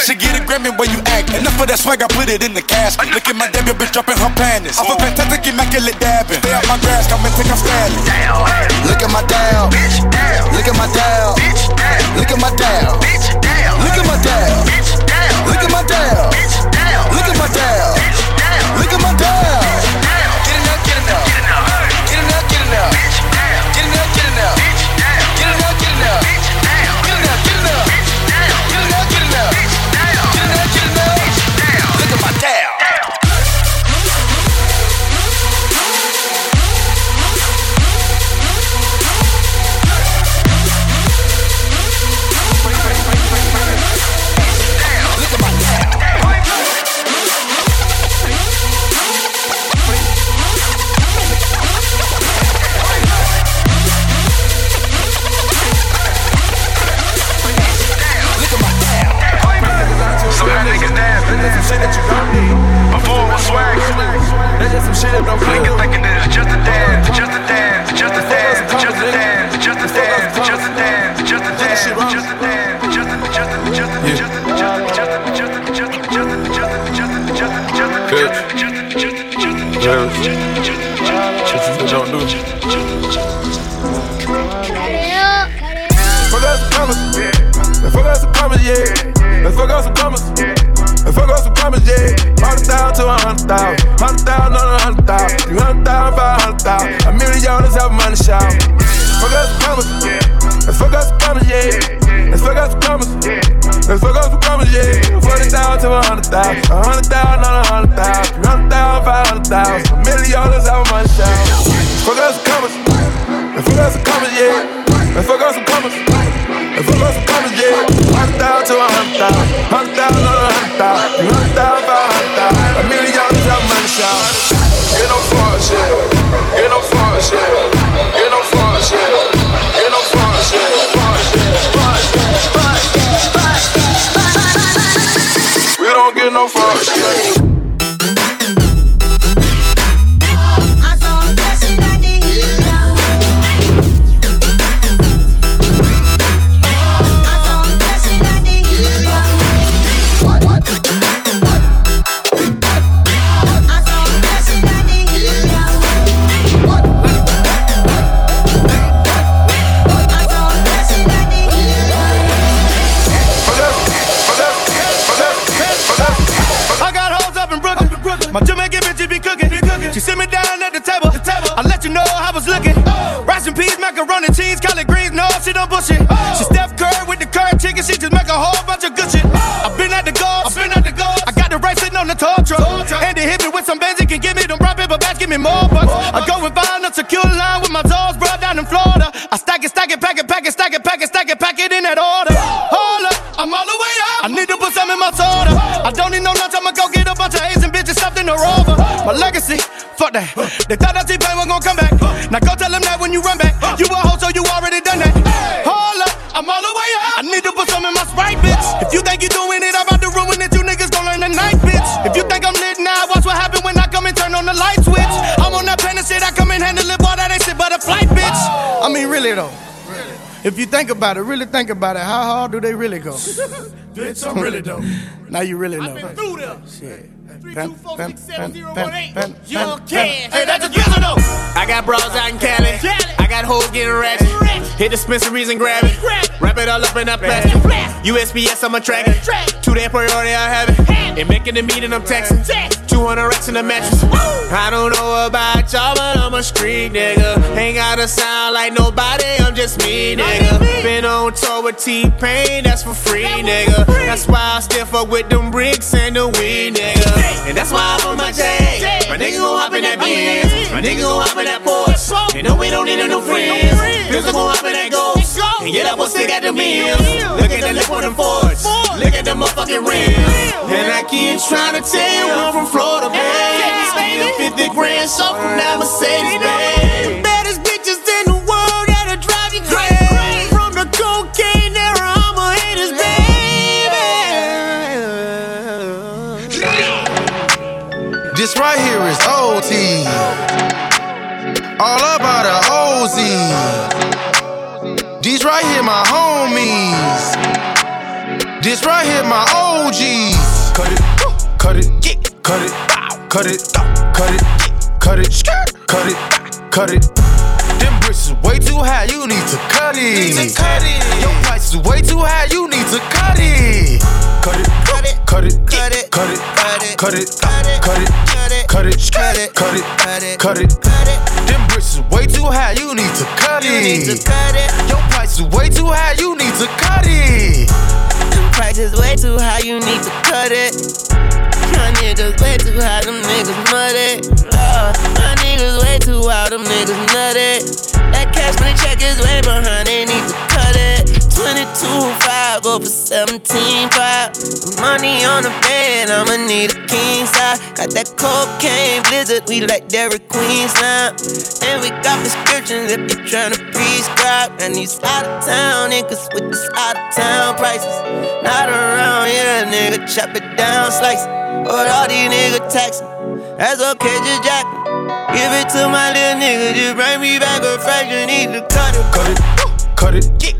You should get a Grammy when you act. Enough of that swag, I put it in the cash. Look at my debut bitch dropping her panties. I'm a fantastic immaculate dabbing. Stay out my grass, come and take a styling. Look at my down. Look at my down. Look at my down. Look at my down. Look at my down. Look at my down. Shit that don't Niggas feel. thinking that it's just a dance, it's just a dance, it's just a dance, it's just a dance, it's just a dance, it's just a dance, it's just a dance, it's just a dance, it's just a just a just a just a just a just a just a just a just a just a just a just a just a Good. just a just a just a Yeah. Shit you don't do. Fuck out some commas. And fuck out some commas, yeah. And fuck out some commas. And fuck out some commas, yeah. Hundred thousand to a hundred thousand. Hundred thousand fuck up for commas, yeah. 40,000 to a 100,000. a 100,000 on 100,000. 300,000, 500,000. A million dollars out of my shower. Fuck up some commas. And fuck up some commas, yeah. And fuck up some commas. And fuck up some commas, yeah. 100,000 to 100,000. 100,000 on 100,000. 300,000, 500,000. A million dollars out of my shower. Get no fuck, yeah. Me more bucks. I go and find a secure line with my toes brought down in Florida. I stack it, stack it, pack it, pack it, stack it, pack it, stack it, pack it in that order. Hold up, I'm all the way up. I need to put some in my soda. I don't need no lunch. I'ma go get a bunch of Asian bitches something to rover. My legacy, fuck that. They thought that T-Pain you think about it, really think about it, how hard do they really go? Bitch, I'm really dope. Now you really know. Through them. Shit. Three, Pen, two, four, pen, six, seven, pen, zero, pen, one, eight. pen, Young pen, Ken. pen. Hey, that's a drizzle though. I got bras out in Cali. I got hoes getting ratchet. Hit dispensaries and grab it. Wrap it all up in that plastic. USPS, I'm a track it. Two day priority, I have it. And making the meeting, I'm texting. 200 racks in the mattress. I don't know about y'all, but I'm a street nigga. Ain't gotta sound like nobody, I'm just me, nigga. Been on tour with T-Pain, that's for free, nigga. That's why I still fuck with them bricks and the weed, nigga. And that's why I'm on my J. My nigga gon' hop in that Benz. My nigga gon' hop in that Porsche. You know we don't need no new friends. Pistol gon' hop in that Ghost. And get up and stick at the meals. Look at the lip on them Fords. Look at the motherfucking rims. And I keep trying to tell you I'm from Florida, babe. Still 50 grand so from that Mercedes, babe. My homies. This right here, my OGs. Cut it, cut it, cut it, cut it, cut it, cut it, cut it, cut it. Them bricks is way too high, you need to cut it. Need to cut it. Your price is way too high, you need to cut it. Cut it, cut it, cut it, cut it, cut it, cut it, cut it, cut it, cut it, cut it, cut it, cut it, cut it. Them bricks is way too high, you need to cut it. You need to cut it. Your price is way too high, you need to cut it. Your price is way too high, you need to cut it. My niggas way too high, them niggas muddy. Uh, my niggas way too wild, them niggas nutty. That cash money check is way behind, they need to cut it. 22 5 go for 17 5. Money on the bed, I'ma need a king size. Got that cocaine blizzard, we like Dairy Queen slime. And we got prescriptions if you tryna prescribe. And these out of town niggas with these out of town prices. Not around here, nigga, chop it down, slice it. But all these niggas taxing. That's okay, just jack me. Give it to my little nigga, just bring me back a fraction. Need to cut it, cut it, cut it,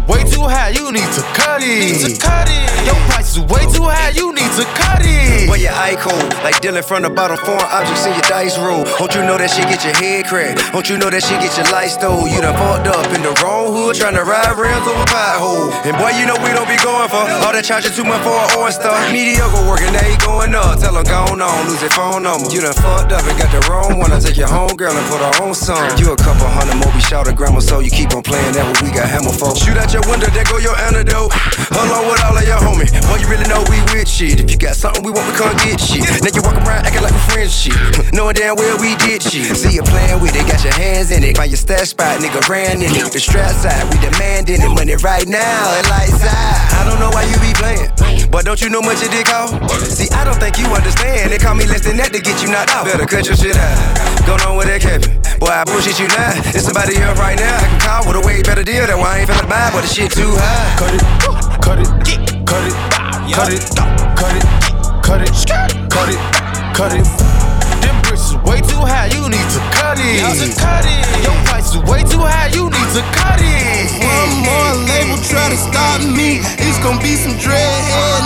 is way too high, you need to cut it. To cut it. Your price is way too high, you need to cut it. Wear your eye cold, like Dylan from the bottom, foreign objects in your dice roll. Don't you know that shit get your head cracked? Don't you know that shit get your light stole? You done fucked up in the wrong hood, trying to ride rims over pothole. And boy, you know we don't be going for all that charging too much for an oyster. Mediocre working, now he going up. Tell him gone on, lose your phone number. You done fucked up and got the wrong one. I take your home girl and put her on some. You a couple hundred more, be shout grandma, so you keep on playing that what we got hammer for. Shoot out your window, there go your antidote. Along with all of your homies. Boy, you really know we with shit. If you got something we want, we can't get shit. Now you walk around acting like we friends shit. Knowing damn well we did shit. See you playing with it, got your hands in it. Find your stash spot, nigga ran in it. The strap side, we demanding it. Money right now, it lights out. I don't know why you be playing. But don't you know much it did call? See, I don't think you understand. They call me less than that to get you knocked out. Better cut your shit out. Go on with that Kevin. Boy, I bullshit you now. There's somebody here right now I can call with a way better deal. That why I ain't finna buy, but the shit too high. Cut it, cut it, cut it, cut it, cut it, cut it, cut it, cut it. Them bricks is way too high, you need to cut it. You need to cut it. Your price is way too high, you need to cut it. One more label try to stop me. It's gonna be some dreadhead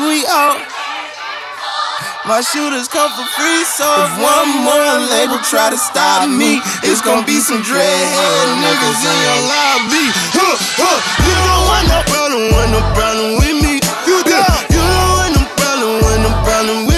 sweet out. My shooters come for free, so if one more label try to stop me, it's gonna be some dreadhead niggas in your lobby. Huh, huh. You don't want no problem, want no problem with me. You do. You don't want no problem, want no problem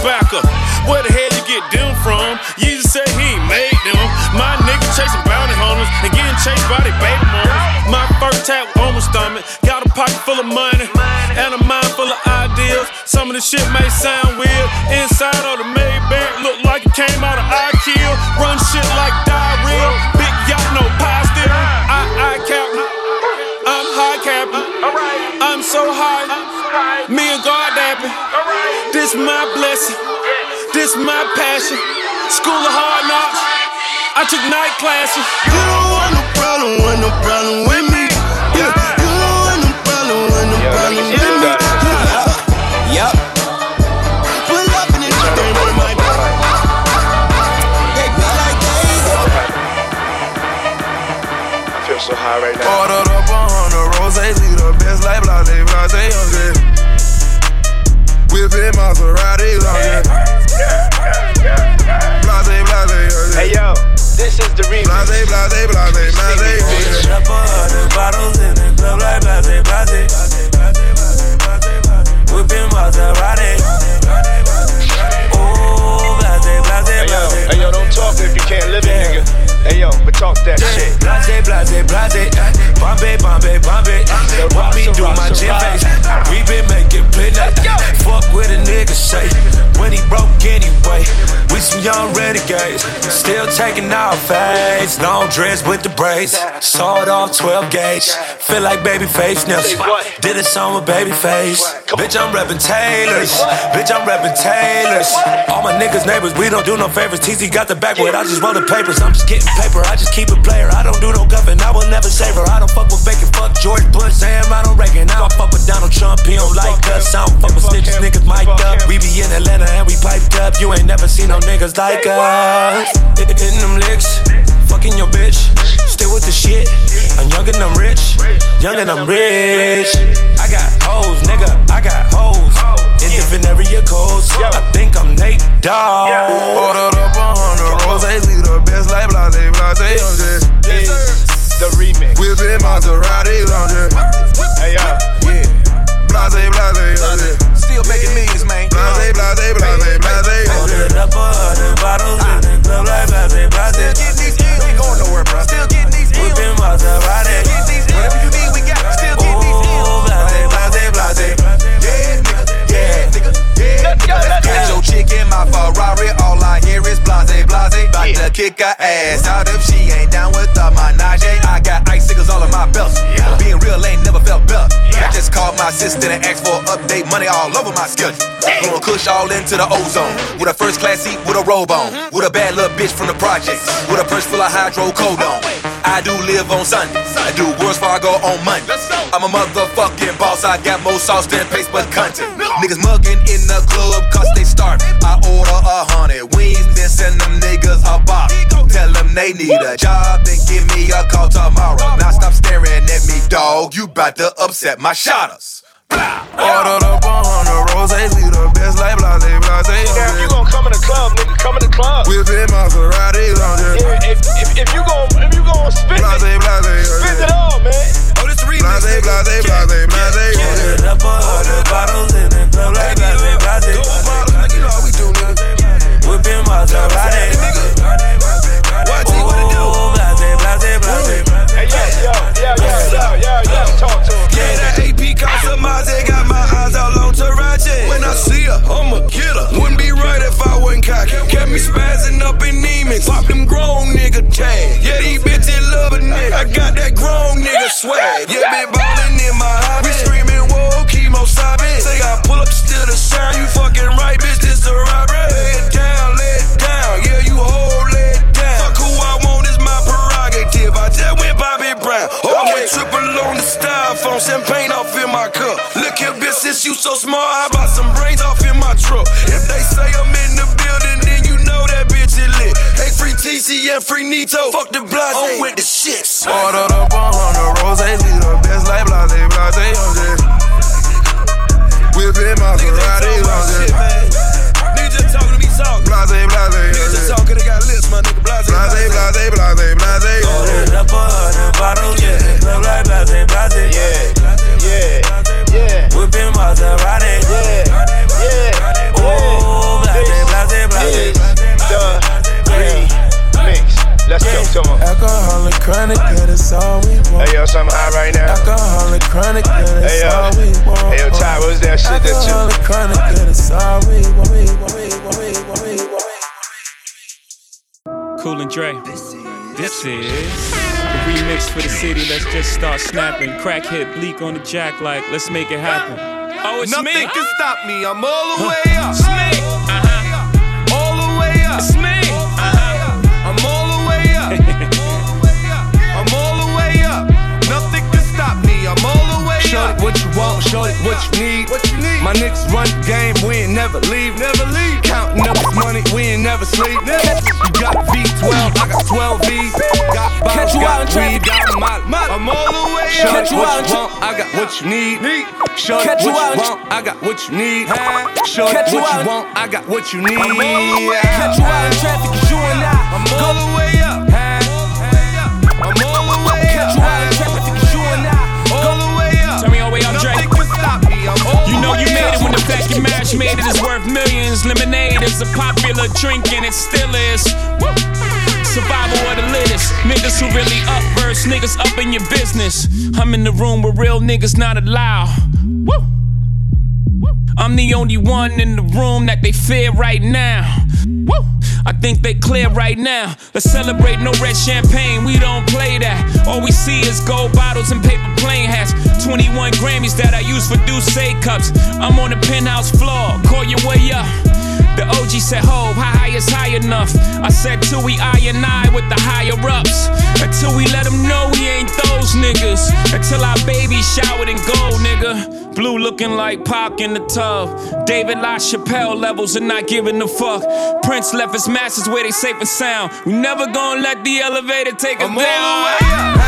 Back up! Where the hell you get them from? Yeezy said he ain't made them. My nigga chasing bounty hunters and getting chased by the baby mamas. My first tap on my stomach. Got a pocket full of money and a mind full of ideas. Some of the shit may sound weird. Inside of the Maybach look like it came out of IKEA. Run shit like diarrhea. Big yacht, no pie still. I, I cap. I'm high cap. I'm so high. Me and God. This my blessing. This my passion. School of hard knocks. I took night classes. You don't want no problem, want no problem with me. Yeah. You don't want no problem, want no problem with me. Yup. Pull up in this thing on my They be like, hey. I feel so high right now. Whipping Maserati, okay. Blase, blase, okay. Hey yo, this is the remix. Blase, blase, blase, blase, okay. Up a hundred bottles in the club like blase, blase. Whipping Maserati. Blase, blase, Hey yo, blase. hey yo, don't talk if you can't live it, nigga. Hey yo, but talk that shit. Blase, blase, blase. Bombay, Bombay, Bombay. What we do, my gym face. We been making play Fuck with a nigga say. When he broke anyway. We some young renegades. Still taking our face. Long dress with the braids. Sawed off 12 gauge. Feel like baby face nips. Did a song with baby face. Bitch, I'm reppin' Taylors. Bitch, I'm reppin' Taylors. All my niggas neighbors, we don't do no favors. TZ got the backwood. I just roll the papers. I'm just getting paper, I just keep it player. I don't do no guffin', I will never save her. I don't fuck with bacon, fuck George Bush, Sam Ronald Reagan. I don't fuck with Donald Trump, he don't like us. I don't fuck with snitches, niggas mic'd up. We be in Atlanta and we piped up. You ain't never seen no niggas like us. Hitting them licks, fucking your bitch. Still with the shit. I'm young and I'm rich, young and I'm rich. I got hoes, nigga, I got hoes. In different area codes. I think I'm Nate Dogg. Ordered up a hundred roses, see the best like blase, blase, okay. This is the remix. Whipping Maserati, okay. Hey yo, Yeah. Blase, blase, okay. Still making millions, man. Blase, blase, blase, blase. Ordered up a hundred bottles in the club like blase, blase. Getting these ain't going nowhere, bro. Still getting these M's. Whipping Maserati. Getting these M's. Whatever you need, we my Ferrari. All I hear is blase, blase. About to kick her ass out if she ain't down with the menage. I got icicles all in my belts. Being real ain't never felt better. I just called my assistant and asked for an update. Money all over my schedule. Blowing kush all into the ozone. With a first class seat with a robe on. Mm-hmm. With a bad little bitch from the projects. With a purse full of hydrocodone. Oh, I do live on Sundays. I do Wells Fargo on Monday. I'm a motherfucking boss. I got more sauce than paste but content. Niggas mugging in the club cause they starving. I order a hundred wings, then send them niggas a bottle. Tell them they need a job, then give me a call tomorrow. Now stop staring at me, dog. You bout to upset my shotters. Ordered up a hundred roses, see the best like blase, blase, now if you gonna come in the club, nigga, come in the club. Whipping Maserati, okay. Yeah, if, if, if you gon' if you gon' spit Blase, it, blase, spit okay. it all, man. Oh, this remix. Blase, blase, blase, blase, okay. Ordered up a hundred bottles in the club like blase, blase. Go bottles, nigga. You know how we do, nigga. Whipping Maserati. What, T, what it do? Oh, blase, blase, blase. Hey yo, yo, yo, yo, yo, yo, that AP Casamante got my eyes all on Taraji. When I see her, I'ma get her. Wouldn't be right if I wasn't cocky. Kept me spazzing up in demons. Pop them grown nigga tags. Yeah, these bitches love a nigga. I got that grown nigga swag. Yeah, been ballin' in my hobby. We screaming, whoa, kemosabe. Say I pull up still the sound. You fucking right, bitch, TC free Nito. Fuck the blase, I'm with the shits. Ordered up a hundred roses, see the best like blase, blase, okay. Whipping Maserati, okay. Niggas just talking to me talking. Blase, blase, Niggas just talking, they got lips, my nigga. Blase, Blase, blase, blase, blase. Ordered up a hundred bottles in the club like blase, blase. Yeah, yeah, yeah, Whipping Maserati. Chronic, yeah, that's all we want. Hey yo, something high right now. Alcoholic chronic, yeah, that's Hey yo, all we want. hey yo, Ty, what was that shit that you? Alcoholic chronic, yeah, that's all we want. We want, we want, we want, we want. Cool and Dre. This is the remix for the city. Let's just start snapping. Crack hit bleak on the jack like let's make it happen. Oh, it's Nothing me. can stop me. I'm all the way up. It's me. Uh-huh. All the way up. It's me. Need. What you need? My niggas run the game, we ain't never leave. Never leave. Counting up this money, we ain't never sleep. You got V12, I got 12 V's. Got bottles, Catch you out got in weed, got molly. I'm all the way Show Catch you out you in want, I got what you need. Show it Catch you what out you in- want, I got what you need. Show Catch you what out you in- want, I got what you need. Catch you out in traffic, cause you and I. I'm all the way up. You mash made it is worth millions. Lemonade is a popular drink and it still is. Survival of the littest. Niggas who really up verse, niggas up in your business. I'm in the room where real niggas not allowed. Woo. I'm the only one in the room that they fear right now. Woo! I think they clear right now. Let's celebrate no red champagne, we don't play that. All we see is gold bottles and paper plane hats. 21 Grammys that I use for D'ussé cups. I'm on the penthouse floor, call your way up. The OG said, Ho, how high is high enough? I said, till we I and I with the higher ups. Until we let them know we ain't those niggas. Until our baby showered in gold, nigga. Blue looking like Pac in the tub. David LaChapelle levels and not giving a fuck. Prince left his masters where they safe and sound. We never gonna let the elevator take us I'm down.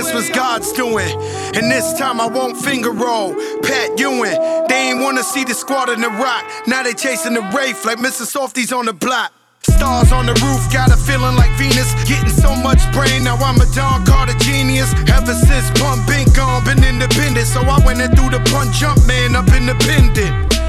This was God's doing. And this time I won't finger roll. Pat Ewing, they ain't wanna see the squad in the rock. Now they chasing the Wraith like Mr. Softies on the block. Stars on the roof, got a feeling like Venus. Getting so much brain, now I'm a Don Carter genius. Ever since Pump been gone, been independent. So I went and threw the punch jump man up independent.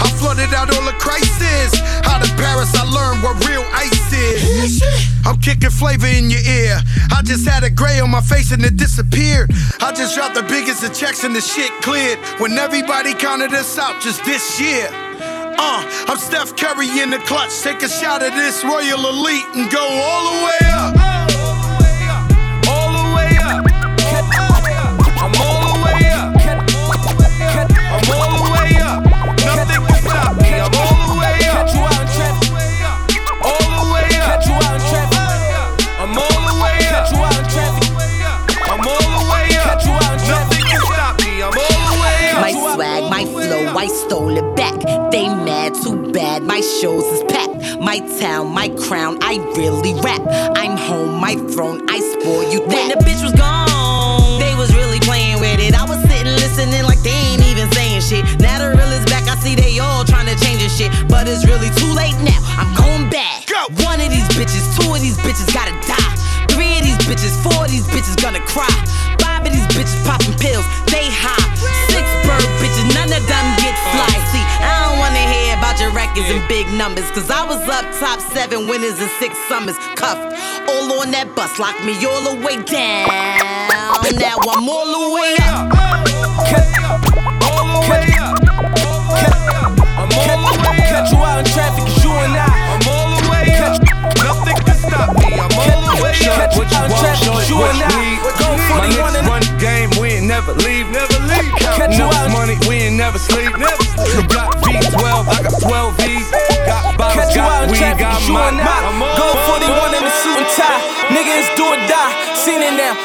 I flooded out all the crisis. Out of Paris, I learned what real ice is. I'm kicking flavor in your ear. I just had a gray on my face and it disappeared. I just dropped the biggest of checks and the shit cleared. When everybody counted us out just this year. Uh, I'm Steph Curry in the clutch. Take a shot at this Royal Elite and go all the way up. Up top seven winners and six summers. Cuffed all on that bus, lock me all the way down. Now I'm all the way up. All the way up. I'm all the way up. Catch you out in traffic, cause you and I. I'm all the way up. Nothing can stop me. I'm all the way Show up. it what you want, show it You what and you I. need. Go for My the one niggas and- run the game, we ain't never leave. Never leave. Counting you up out. this money, we ain't never sleep.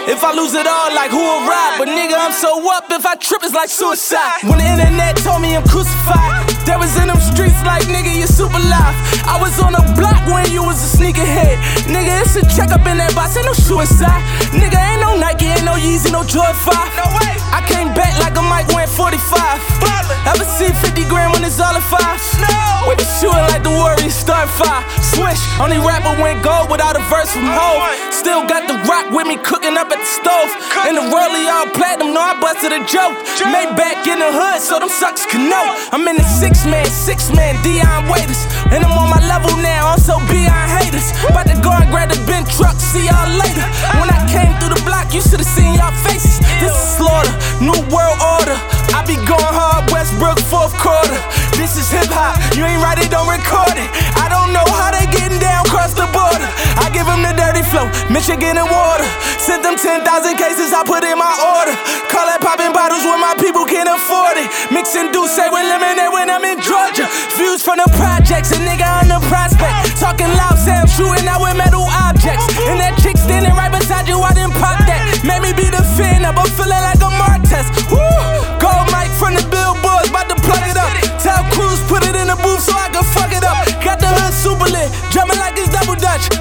If I lose it all, like who will ride? But nigga, I'm so up. If I trip, it's like suicide. When the internet told me I'm crucified, that was in them streets like nigga, you super live. I was on the block when you was a sneakerhead. Nigga, it's a check up in that box, ain't no suicide. Nigga, ain't no Nike, ain't no Yeezy, no Jordan 5. No way. I came back like a mic went 45. Ever seen 50 grand when it's all in five? No. We been shooting like the Warriors start fire. Swish, only rapper went gold without a verse from Hove. Still got the rock with me cooking up at the stove. In the rollie all platinum, know I busted a joke. Made back in the hood, so them sucks can know. I'm in the six man, six man, Dion Waiters. And I'm on my level now, also beyond haters. About to go and grab the truck, see y'all later. When I came through the block, you should've seen y'all faces. This is slaughter, new world order. I be going hard, Westbrook, fourth quarter. This is hip hop, you ain't write it, don't record it. I don't know how they getting down across the border. I give them the dirty flow, Michigan and water. Sent them 10,000 cases, I put in my order. Call that popping bottles when my people can't afford it. Mixing D'ussé with lemonade when I'm in Georgia. Views from the projects, a nigga on the prospect.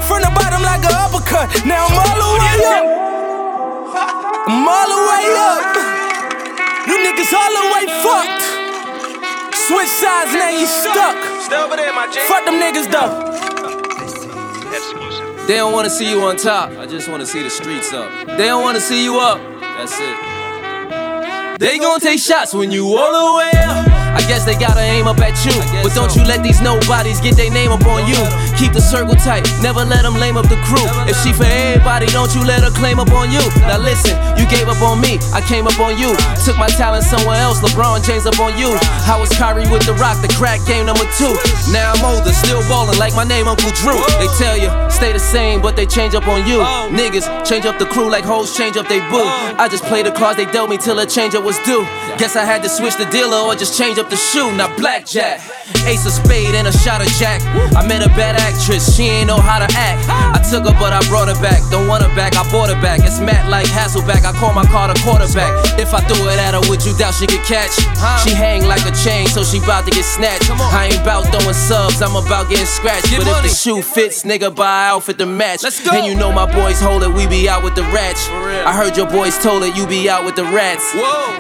From the bottom like an uppercut. Now I'm all the way up. I'm all the way up. You niggas all the way fucked. Switch sides, now you stuck. Fuck them niggas though. They don't wanna see you on top. I just wanna see the streets up. They don't wanna see you up. That's it. They gon' take shots when you all the way up. I guess they gotta aim up at you. But don't you let these nobodies get their name up on you. Keep the circle tight, never let them lame up the crew. If she for everybody, don't you let her claim up on you. Now listen, you gave up on me, I came up on you. Took my talent somewhere else, LeBron James up on you. How was Kyrie with the rock, the crack game number two. Now I'm older, still ballin' like my name Uncle Drew. They tell you, stay the same, but they change up on you. Niggas change up the crew like hoes change up they boo. I just play the cards they dealt me till a change up was due. Guess I had to switch the dealer or just change up the shoe. not blackjack, ace of spade and a shot of jack. I met a bad actress, she ain't know how to act. I took her but I brought her back. Don't want her back, I bought her back. It's Matt like Hasselbeck, I call my car the quarterback. If I threw it at her, would you doubt she could catch? She hang like a chain, so she bout to get snatched. I ain't bout throwing subs, I'm about getting scratched. But if the shoe fits, nigga, buy an outfit to match. And you know my boys hold it, we be out with the rats. I heard your boys told it, you be out with the rats.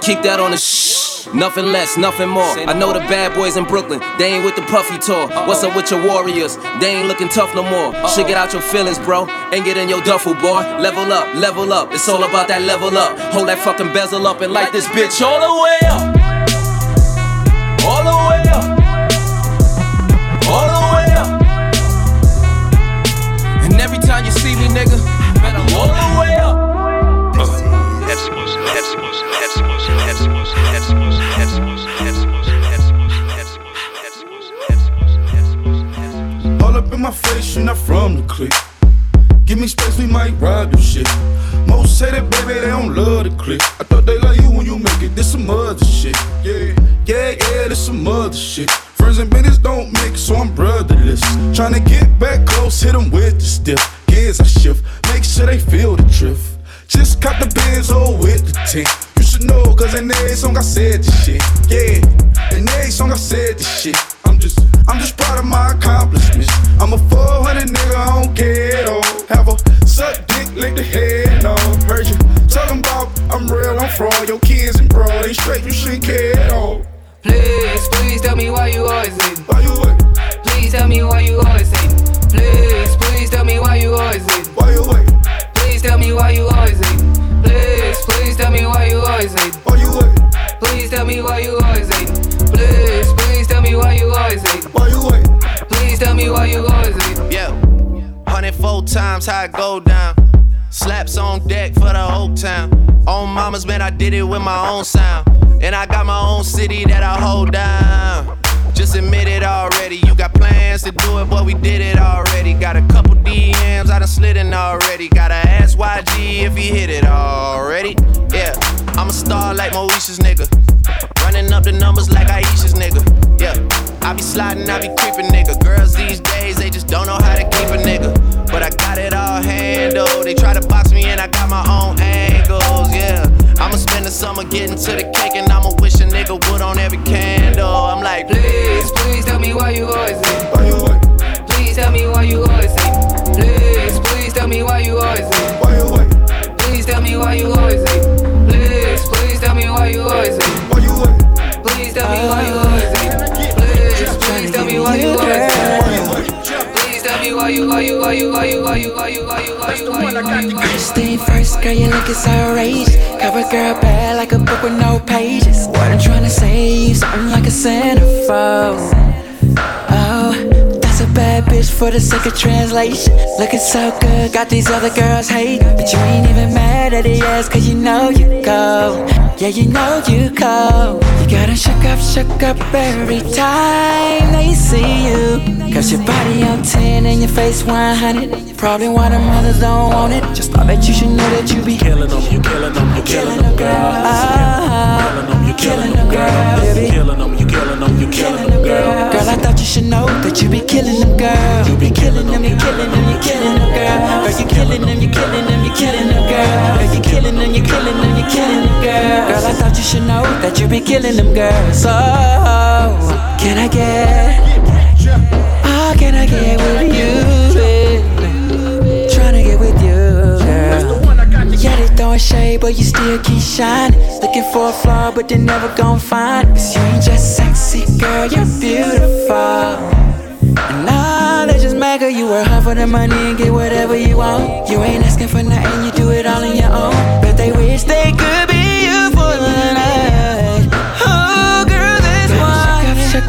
Keep that on the shh, nothing less, nothing more. I know the bad boys in Brooklyn, they ain't with the puffy tour. What's up with your warriors? They ain't looking tough no more. Should get out your feelings, bro, and get in your duffel, boy. Level up, level up, it's all about that level up. Hold that fucking bezel up and light this bitch all the way up. All the way up. All the way up. And every time you see me, nigga, in my face, you not from the clique. Give me space, we might ride this shit. Most say that baby, they don't love the clique. I thought they love you when you make it. This some other shit. Yeah, yeah, yeah, this some other shit. Friends and business don't mix, so I'm brotherless. Tryna get back close, hit them with the stiff. Gears I shift, make sure they feel the drift. Just cut the Benz oh with the tint. You should know, cause in every song I said this shit. Yeah, in every song I said this shit. My accomplishments. I'm a 400 nigga, I don't care at all. Have a suck dick, lick the head off. Heard you talking about I'm real, I'm fraud. Your kids and bro, they straight, you shouldn't care at all. Please, please tell me why you always hating. Why you wait? Please tell me why you always hating. Please, please tell me why you always hating. Why you wait? Please tell me why you always hating. Please, please tell me why you always hating. Why you wait? Please tell me why you always hating. Please, please tell me why you always hating. Why you wait? Please tell me why you always hating. Yeah, 104 times how it go down. Slaps on deck for the whole town. On mama's man, I did it with my own sound. And I got my own city that I hold down. Just admit it already. You got plans to do it, but we did it already. Got a couple DMs, I done slid in already. Gotta ask YG if he hit it already. Yeah, I'm a star like Moesha's nigga. Running up the numbers like Ayesha's nigga. Yeah, I be sliding, I be creeping nigga. Girls these days, they just don't know how to keep a nigga. But I got it all handled. They try to box me and I got my own angles. Yeah, I'ma spend the summer getting to the cake and I'ma wish a nigga would on every candle. I'm like, Please, First thing first, girl, you looking so outrageous. Cover girl bad like a book with no pages. What I'm trying to say, you something like a centerfold. Oh, that's a bad bitch for the sake of translation. Looking so good, got these other girls hating. But you ain't even mad at the ass, cause you know you go. Yeah, you know you go. You gotta shook up, shook up every time they see you. Cause your body on 10 and your face 100. Probably why the mothers don't want it. Just thought that you should know that you be killing them, you killing them, you killing them, girl. You killing them, girl. You killing them, you killing them, you killing them, girl. Girl, I thought you should know that you be killing them, girl. You be killing them, you killing them, you killing them, girl. Girl, you killing them, you killing them, you killing them, girl. Girl, you killing them, you killing them, you killing them, girl. Girl, I thought you should know that you be killing them, girl. So, can I get? Oh, can I get with you? Tryna get with you, girl. Yeah, they throwing shade, but you still keep shining. Looking for a flaw, but they never gon' find. Cause you ain't just sexy, girl, you're beautiful. And all they just 'cause you work hard for the money and get whatever you want. You ain't asking for nothing, you do it all on your own. But they wish they could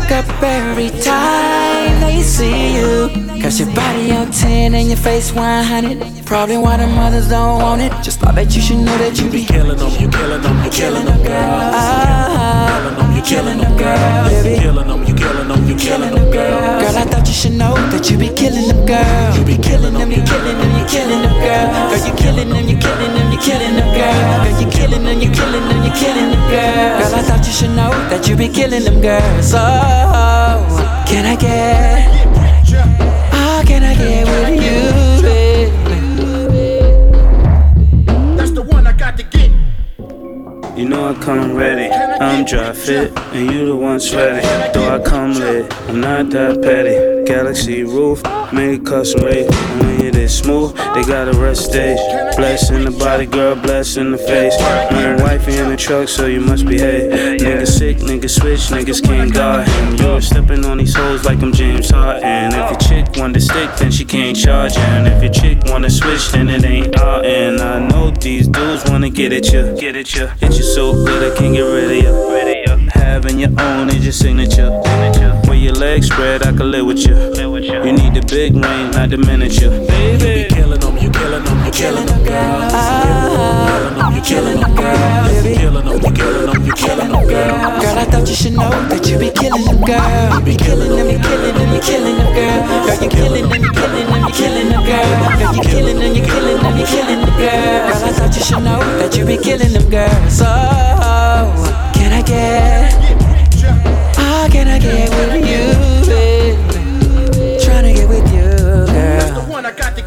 why. Up, every time they see you. Cause your body on 10 and your face 100. Probably why the mothers don't want it. Just thought that you should know that you be killing them, you killing them, you killing them, girl. You killing them. You killing them, you killing them, you killing them, girl. Girl, I thought you should know that you be killing them, girl. You be killing them, you killing them, you killing them, girl. Girl, you killing them, you killing them, you killing them, girl. Girl, you killing them, you killing them, you killing them, girl. Girl, I thought you should know that you be killing them, girls. So, can I get? Oh, can I get I come ready, I'm dry fit, and you the one sweaty. Though I come late, I'm not that petty. Galaxy roof, made custom rate. This smooth, they got a rest stage. Bless in the body, girl, bless in the face. I'm wifey in the truck, so you must behave. Nigga sick, nigga switch, niggas can't guard him. You're stepping on these hoes like I'm James Harden. If your chick want to stick, then she can't charge. And if your chick wanna switch, then it ain't out. And I know these dudes wanna get at you, get at you. Hit you so good I can't get rid of you. Having your own is your signature. Where your legs spread, I can live with you. You need the big ring, not the miniature. Baby, you be killing them, you killing them, you killing them, girl. You killing them, girl. You killing them, you killing them, you killing them, girl. Girl, I thought you should know that you be killing them, girl. You be killing them, you killing them, you killing them, girl. Girl, you killing them, you killing them, you killing them, girl. Girl, you killing them, you killing them, you killing them, girl. Girl, I thought you should know that you be killing them, girls. So, can I get? Oh, can I get with you, baby? Tryna get with you, girl.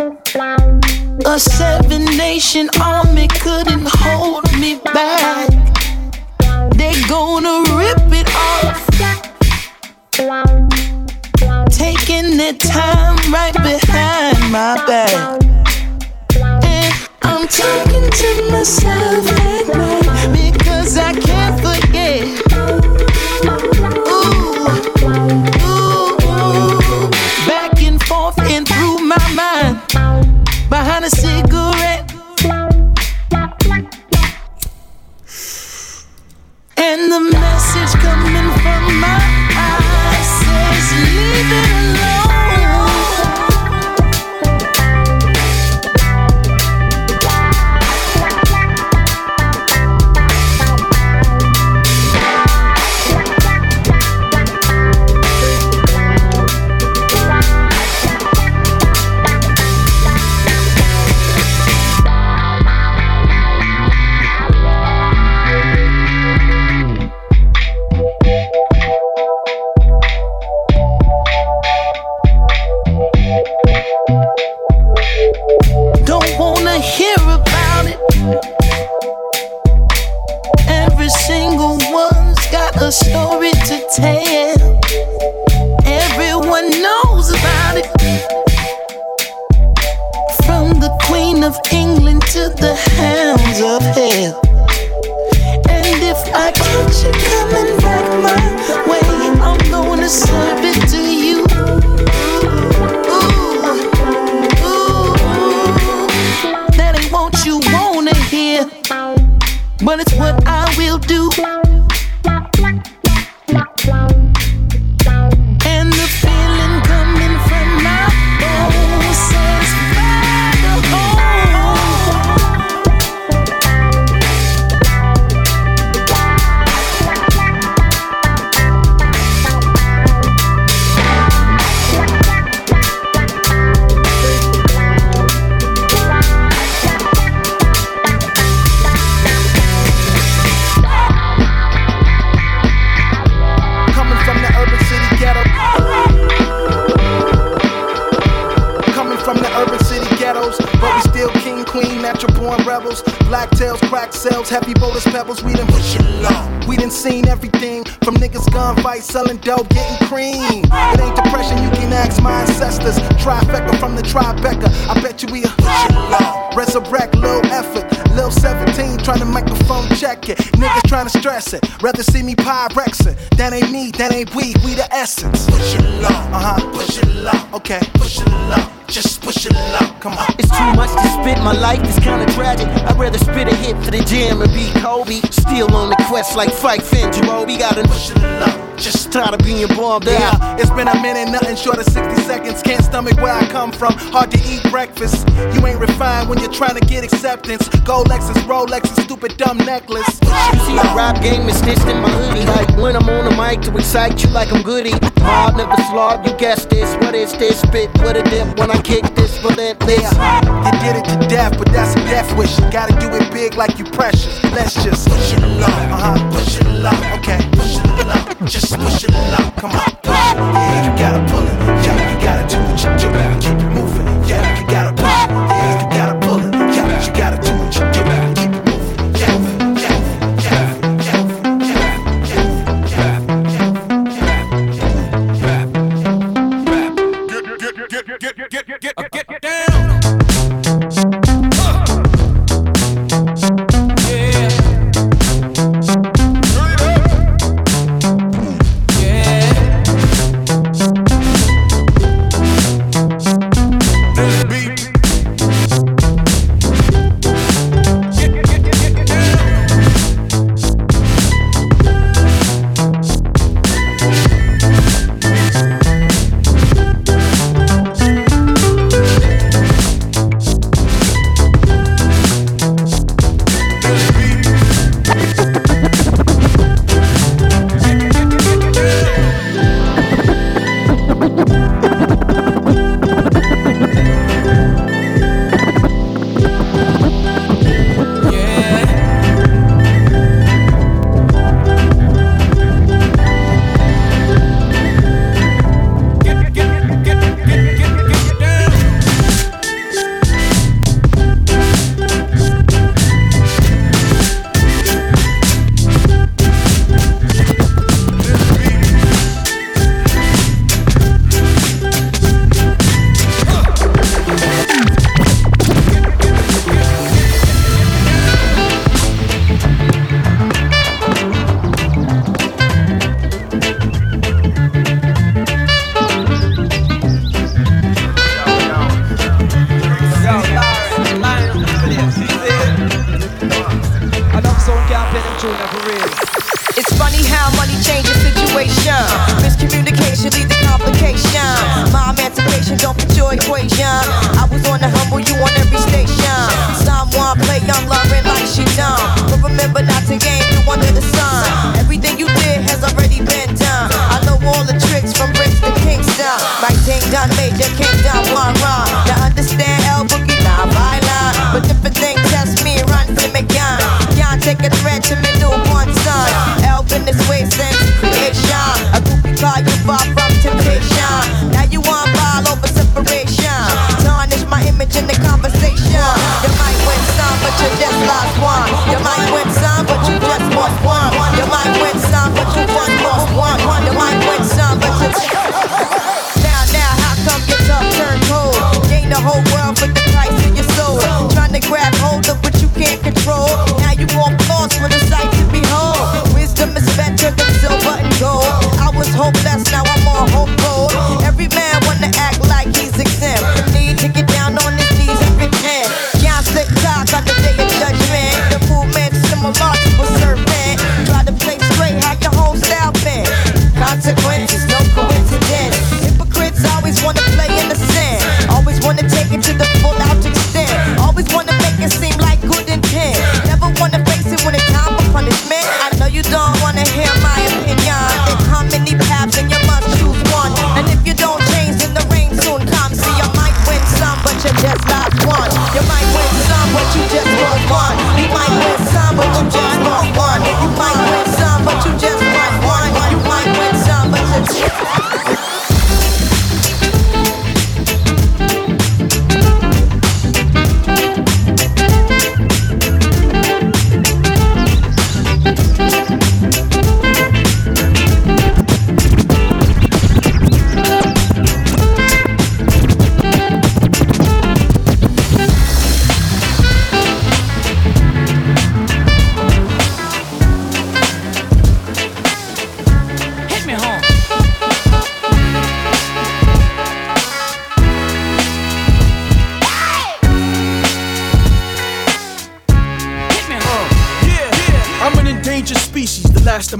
A seven nation army couldn't hold me back. They're gonna rip it off. Taking their time right behind my back. And I'm talking to myself at night because I can't forget. my eyes. Says leave it alone. Tale. Everyone knows about it. From the Queen of England to the hounds of hell. And if I catch you coming back my way, I'm gonna serve it to you. Ooh, ooh, that ain't what you wanna hear, but it's what I will do. King, queen, natural born rebels. Black tails, crack cells, heavy boulders, pebbles. We done push it low. We done seen everything from niggas gunfights, selling dope, getting cream. It ain't depression, you can ask my ancestors. Trifecta from the Tribeca. I bet you we a push it low. Resurrect, little effort. Lil 17 trying to microphone check it. Niggas trying to stress it. Rather see me pyrexing. That ain't me, that ain't we, we the essence. Push it low, uh huh, push it low. Okay, push it low, just push it low. Come on. It's too much to spit, my life is kinda tragic. I'd rather spit a hit for the jam and be Kobe. Still on the quest like Phife Finn, Jarobi got a push it low. Just tired of being bombed Yeah, out. it's been a minute, nothing short of 60 seconds. Can't stomach where I come from. Hard to eat breakfast. You ain't refined when you're trying to get acceptance. Gold Lexus, Rolex, and stupid dumb necklace. You see, the rap game is stitched in my hoodie. Like when I'm on the mic to excite you like I'm goody. Mob never slob, you guess this. What is this? Spit with a dip when I kick this relentless. You did it to death, but that's a death wish. You gotta do it big like you precious. Let's just push it low, uh huh, push it low. Okay, push it low, just push it low. Come on, push it. Yeah, you gotta pull it. Yeah, you gotta do what you do. Keep it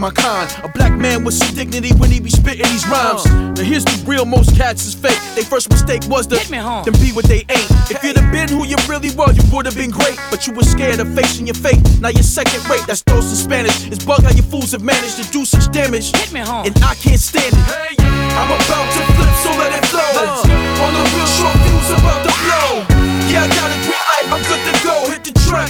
my kind. A black man with some dignity when he be spitting these rhymes. Now here's the real, most cats is fake. They first mistake was to then be what they ain't. If you'd have been who you really were, you would have been great. But you were scared of facing your fate. Now you're second rate. That's dose in Spanish. It's bug how you fools have managed to do such damage. And I can't stand it. I'm about to flip, so let it flow. On a real short fuse about to blow. Yeah, I got a green light. I'm good to go. Hit the track.